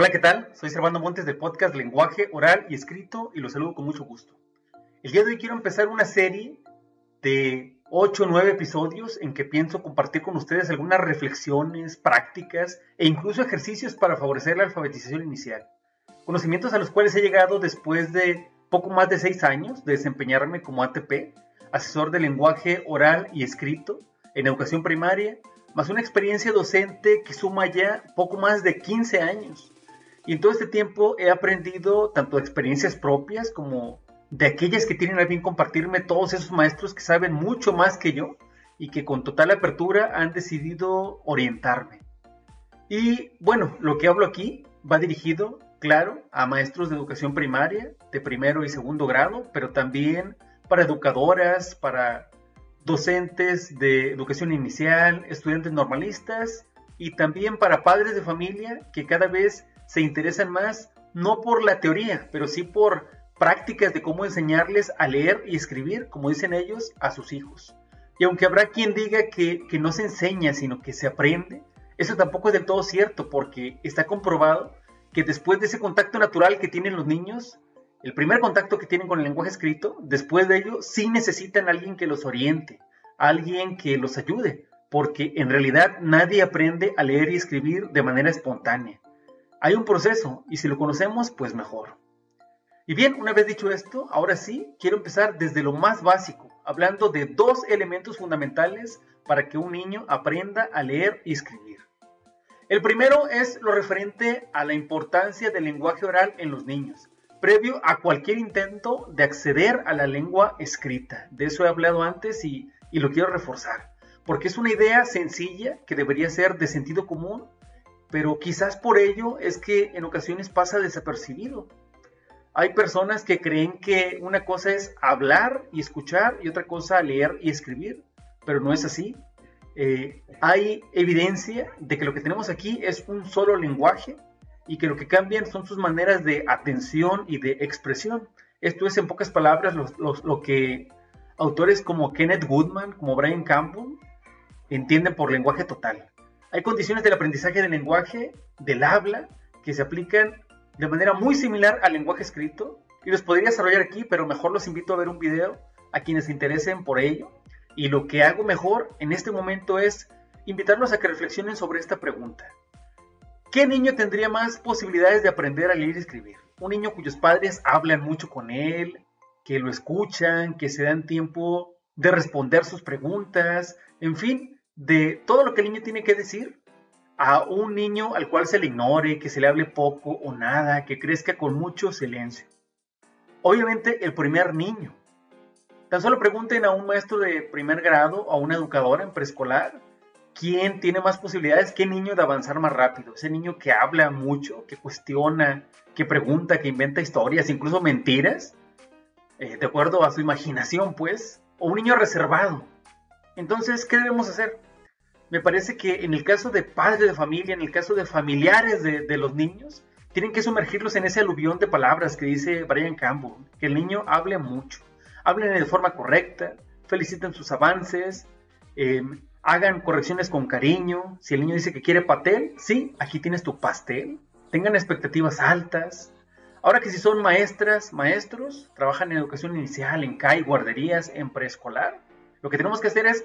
Hola, ¿qué tal? Soy Servando Montes del podcast Lenguaje Oral y Escrito y los saludo con mucho gusto. El día de hoy quiero empezar una serie de 8 o 9 episodios en que pienso compartir con ustedes algunas reflexiones, prácticas e incluso ejercicios para favorecer la alfabetización inicial. Conocimientos a los cuales he llegado después de poco más de 6 años de desempeñarme como ATP, asesor de lenguaje oral y escrito en educación primaria, más una experiencia docente que suma ya poco más de 15 años. Y en todo este tiempo he aprendido tanto experiencias propias como de aquellas que tienen a bien compartirme todos esos maestros que saben mucho más que yo y que con total apertura han decidido orientarme. Y bueno, lo que hablo aquí va dirigido, claro, a maestros de educación primaria, de primero y segundo grado, pero también para educadoras, para docentes de educación inicial, estudiantes normalistas y también para padres de familia que cada vez se interesan más no por la teoría, pero sí por prácticas de cómo enseñarles a leer y escribir, como dicen ellos, a sus hijos. Y aunque habrá quien diga que, que no se enseña, sino que se aprende, eso tampoco es del todo cierto, porque está comprobado que después de ese contacto natural que tienen los niños, el primer contacto que tienen con el lenguaje escrito, después de ello sí necesitan alguien que los oriente, alguien que los ayude, porque en realidad nadie aprende a leer y escribir de manera espontánea. Hay un proceso y si lo conocemos, pues mejor. Y bien, una vez dicho esto, ahora sí, quiero empezar desde lo más básico, hablando de dos elementos fundamentales para que un niño aprenda a leer y escribir. El primero es lo referente a la importancia del lenguaje oral en los niños, previo a cualquier intento de acceder a la lengua escrita. De eso he hablado antes y, y lo quiero reforzar, porque es una idea sencilla que debería ser de sentido común pero quizás por ello es que en ocasiones pasa desapercibido. Hay personas que creen que una cosa es hablar y escuchar y otra cosa leer y escribir, pero no es así. Eh, hay evidencia de que lo que tenemos aquí es un solo lenguaje y que lo que cambian son sus maneras de atención y de expresión. Esto es en pocas palabras lo que autores como Kenneth Goodman, como Brian Campbell, entienden por lenguaje total. Hay condiciones del aprendizaje del lenguaje, del habla, que se aplican de manera muy similar al lenguaje escrito. Y los podría desarrollar aquí, pero mejor los invito a ver un video a quienes se interesen por ello. Y lo que hago mejor en este momento es invitarlos a que reflexionen sobre esta pregunta. ¿Qué niño tendría más posibilidades de aprender a leer y escribir? Un niño cuyos padres hablan mucho con él, que lo escuchan, que se dan tiempo de responder sus preguntas, en fin, de todo lo que el niño tiene que decir a un niño al cual se le ignore, que se le hable poco o nada, que crezca con mucho silencio. Obviamente el primer niño. Tan solo pregunten a un maestro de primer grado o a una educadora en preescolar quién tiene más posibilidades, qué niño de avanzar más rápido. Ese niño que habla mucho, que cuestiona, que pregunta, que inventa historias, incluso mentiras, eh, de acuerdo a su imaginación, pues, o un niño reservado. Entonces, ¿qué debemos hacer? Me parece que en el caso de padres de familia, en el caso de familiares de, los niños, tienen que sumergirlos en ese aluvión de palabras que dice Brian Campbell, que el niño hable mucho, hablen de forma correcta, feliciten sus avances, em, hagan correcciones con cariño, si el niño dice que quiere pastel, sí, aquí tienes tu pastel, tengan expectativas altas. Ahora que si son maestras, maestros, trabajan en educación inicial, en CAI, guarderías, en preescolar, lo que tenemos que hacer es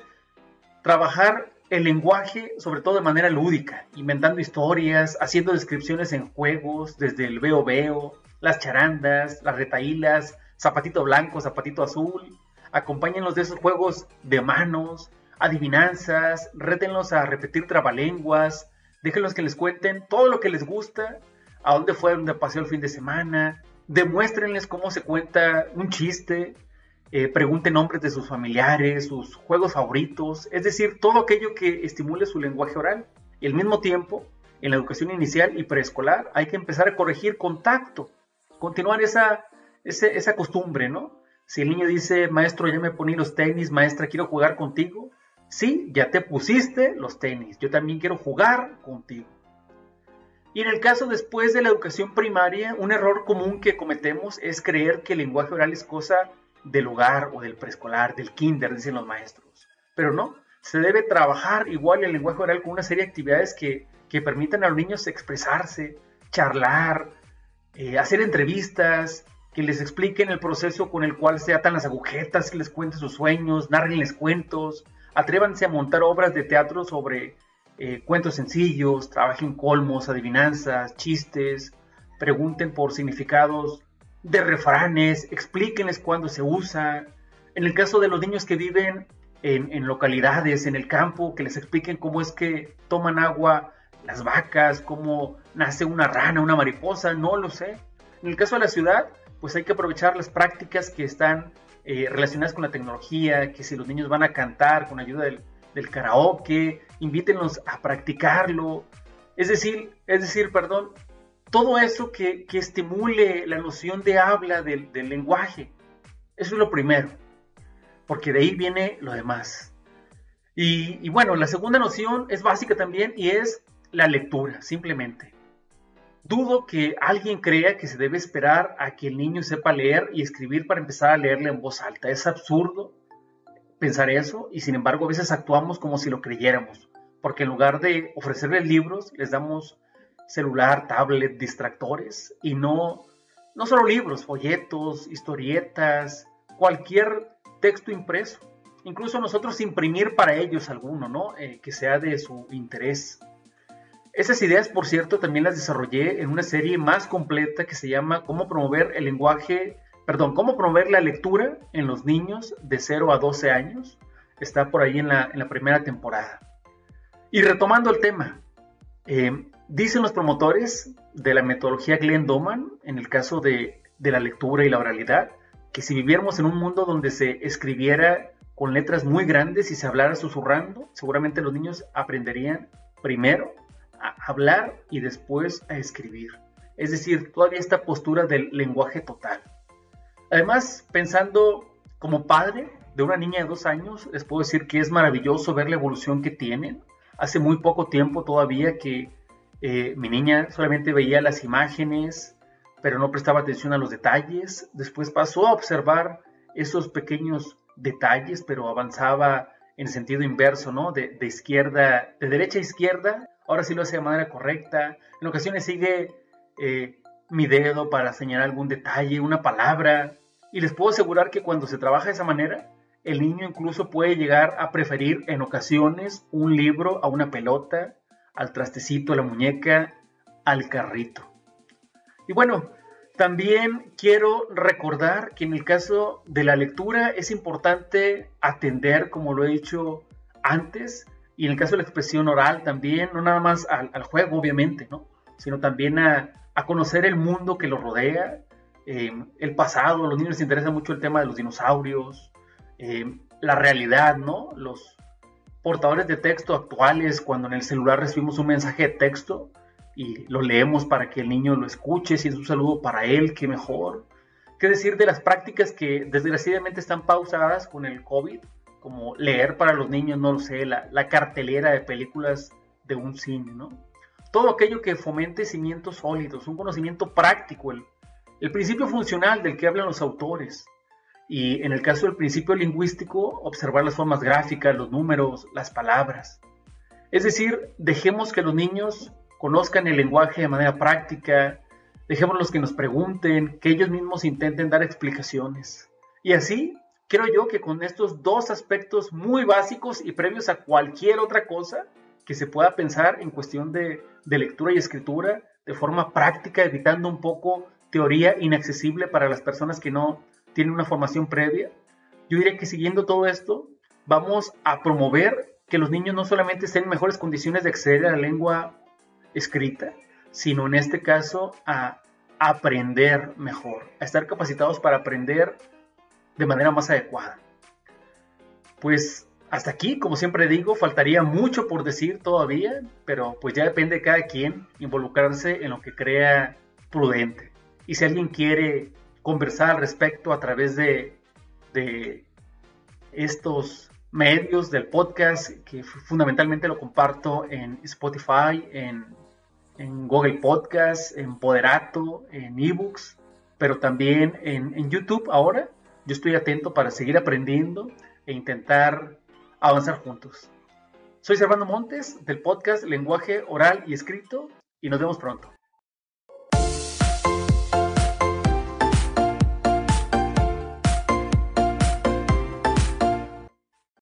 trabajar el lenguaje, sobre todo de manera lúdica, inventando historias, haciendo descripciones en juegos, desde el veo veo, las charandas, las retaílas, zapatito blanco, zapatito azul. Acompáñenlos de esos juegos de manos, adivinanzas, rétenlos a repetir trabalenguas, déjenlos que les cuenten todo lo que les gusta, a dónde fueron de paseo el fin de semana, demuéstrenles cómo se cuenta un chiste, eh, pregunte nombres de sus familiares, sus juegos favoritos, es decir, todo aquello que estimule su lenguaje oral. Y al mismo tiempo, en la educación inicial y preescolar hay que empezar a corregir contacto, continuar esa, esa costumbre, ¿no? Si el niño dice, maestro, ya me poní los tenis, maestra, quiero jugar contigo. Sí, ya te pusiste los tenis, yo también quiero jugar contigo. Y en el caso después de la educación primaria, un error común que cometemos es creer que el lenguaje oral es cosa del hogar o del preescolar, del kinder, dicen los maestros. Pero no, se debe trabajar igual el lenguaje oral con una serie de actividades que, que permitan a los niños expresarse, charlar, eh, hacer entrevistas, que les expliquen el proceso con el cual se atan las agujetas, que les cuenten sus sueños, narrenles cuentos, atrévanse a montar obras de teatro sobre eh, cuentos sencillos, trabajen colmos, adivinanzas, chistes, pregunten por significados de refranes, explíquenles cuándo se usa. En el caso de los niños que viven en, localidades, en el campo, que les expliquen cómo es que toman agua las vacas, cómo nace una rana, una mariposa, no lo sé. En el caso de la ciudad, pues hay que aprovechar las prácticas que están eh, relacionadas con la tecnología, que si los niños van a cantar con ayuda del, karaoke, invítenlos a practicarlo. Es decir, es decir, perdón, todo eso que, estimule la noción de habla del, lenguaje. Eso es lo primero, porque de ahí viene lo demás. Y, y, bueno, la segunda noción es básica también y es la lectura, simplemente. Dudo que alguien crea que se debe esperar a que el niño sepa leer y escribir para empezar a leerle en voz alta. Es absurdo pensar eso y sin embargo a veces actuamos como si lo creyéramos, porque en lugar de ofrecerles libros, les damos celular, tablet, distractores y no, no solo libros, folletos, historietas, cualquier texto impreso. Incluso nosotros imprimir para ellos alguno, ¿no? Eh, que sea de su interés. Esas ideas, por cierto, también las desarrollé en una serie más completa que se llama Cómo promover el lenguaje, perdón, cómo promover la lectura en los niños de 0 a 12 años. Está por ahí en la, primera temporada. Y retomando el tema, eh, dicen los promotores de la metodología Glenn Doman, en el caso de, de la lectura y la oralidad, que si viviéramos en un mundo donde se escribiera con letras muy grandes y se hablara susurrando, seguramente los niños aprenderían primero hablar y después a escribir. Es decir, todavía esta postura del lenguaje total. Además, pensando como padre de una niña de dos años, les puedo decir que es maravilloso ver la evolución que tienen. Hace muy poco tiempo todavía que eh, mi niña solamente veía las imágenes, pero no prestaba atención a los detalles. Después pasó a observar esos pequeños detalles, pero avanzaba en sentido inverso, ¿no? De, de izquierda, de derecha a izquierda, ahora sí lo hace de manera correcta, en ocasiones sigue eh, mi dedo para señalar algún detalle, una palabra, y les puedo asegurar que cuando se trabaja de esa manera, el niño incluso puede llegar a preferir en ocasiones un libro a una pelota, al trastecito, a la muñeca, al carrito. Y bueno, también quiero recordar que en el caso de la lectura es importante atender, como lo he dicho antes, y en el caso de la expresión oral también, no nada más al, juego, obviamente, ¿no? Sino también a, conocer el mundo que lo rodea, eh, el pasado, a los niños les interesa mucho el tema de los dinosaurios, eh, la realidad, ¿no? Los portadores de texto actuales, cuando en el celular recibimos un mensaje de texto y lo leemos para que el niño lo escuche, si es un saludo para él, qué mejor. ¿Qué decir de las prácticas que desgraciadamente están pausadas con el COVID? como leer para los niños, no lo sé, la, cartelera de películas de un cine, ¿no? Todo aquello que fomente cimientos sólidos, un conocimiento práctico, el, el principio funcional del que hablan los autores. Y en el caso del principio lingüístico, observar las formas gráficas, los números, las palabras. Es decir, dejemos que los niños conozcan el lenguaje de manera práctica, dejémoslos que nos pregunten, que ellos mismos intenten dar explicaciones. Y así creo yo que con estos dos aspectos muy básicos y previos a cualquier otra cosa que se pueda pensar en cuestión de, lectura y escritura de forma práctica, evitando un poco teoría inaccesible para las personas que no tienen una formación previa, yo diría que siguiendo todo esto, vamos a promover que los niños no solamente estén en mejores condiciones de acceder a la lengua escrita, sino en este caso a aprender mejor, a estar capacitados para aprender de manera más adecuada. Pues hasta aquí, como siempre digo, faltaría mucho por decir todavía, pero pues ya depende de cada quien involucrarse en lo que crea prudente. Y si alguien quiere conversar al respecto a través de, estos medios del podcast, que fundamentalmente lo comparto en Spotify, en, en Google Podcast, en Poderato, en eBooks, pero también en, en YouTube ahora, yo estoy atento para seguir aprendiendo e intentar avanzar juntos. Soy Servando Montes del podcast Lenguaje Oral y Escrito y nos vemos pronto.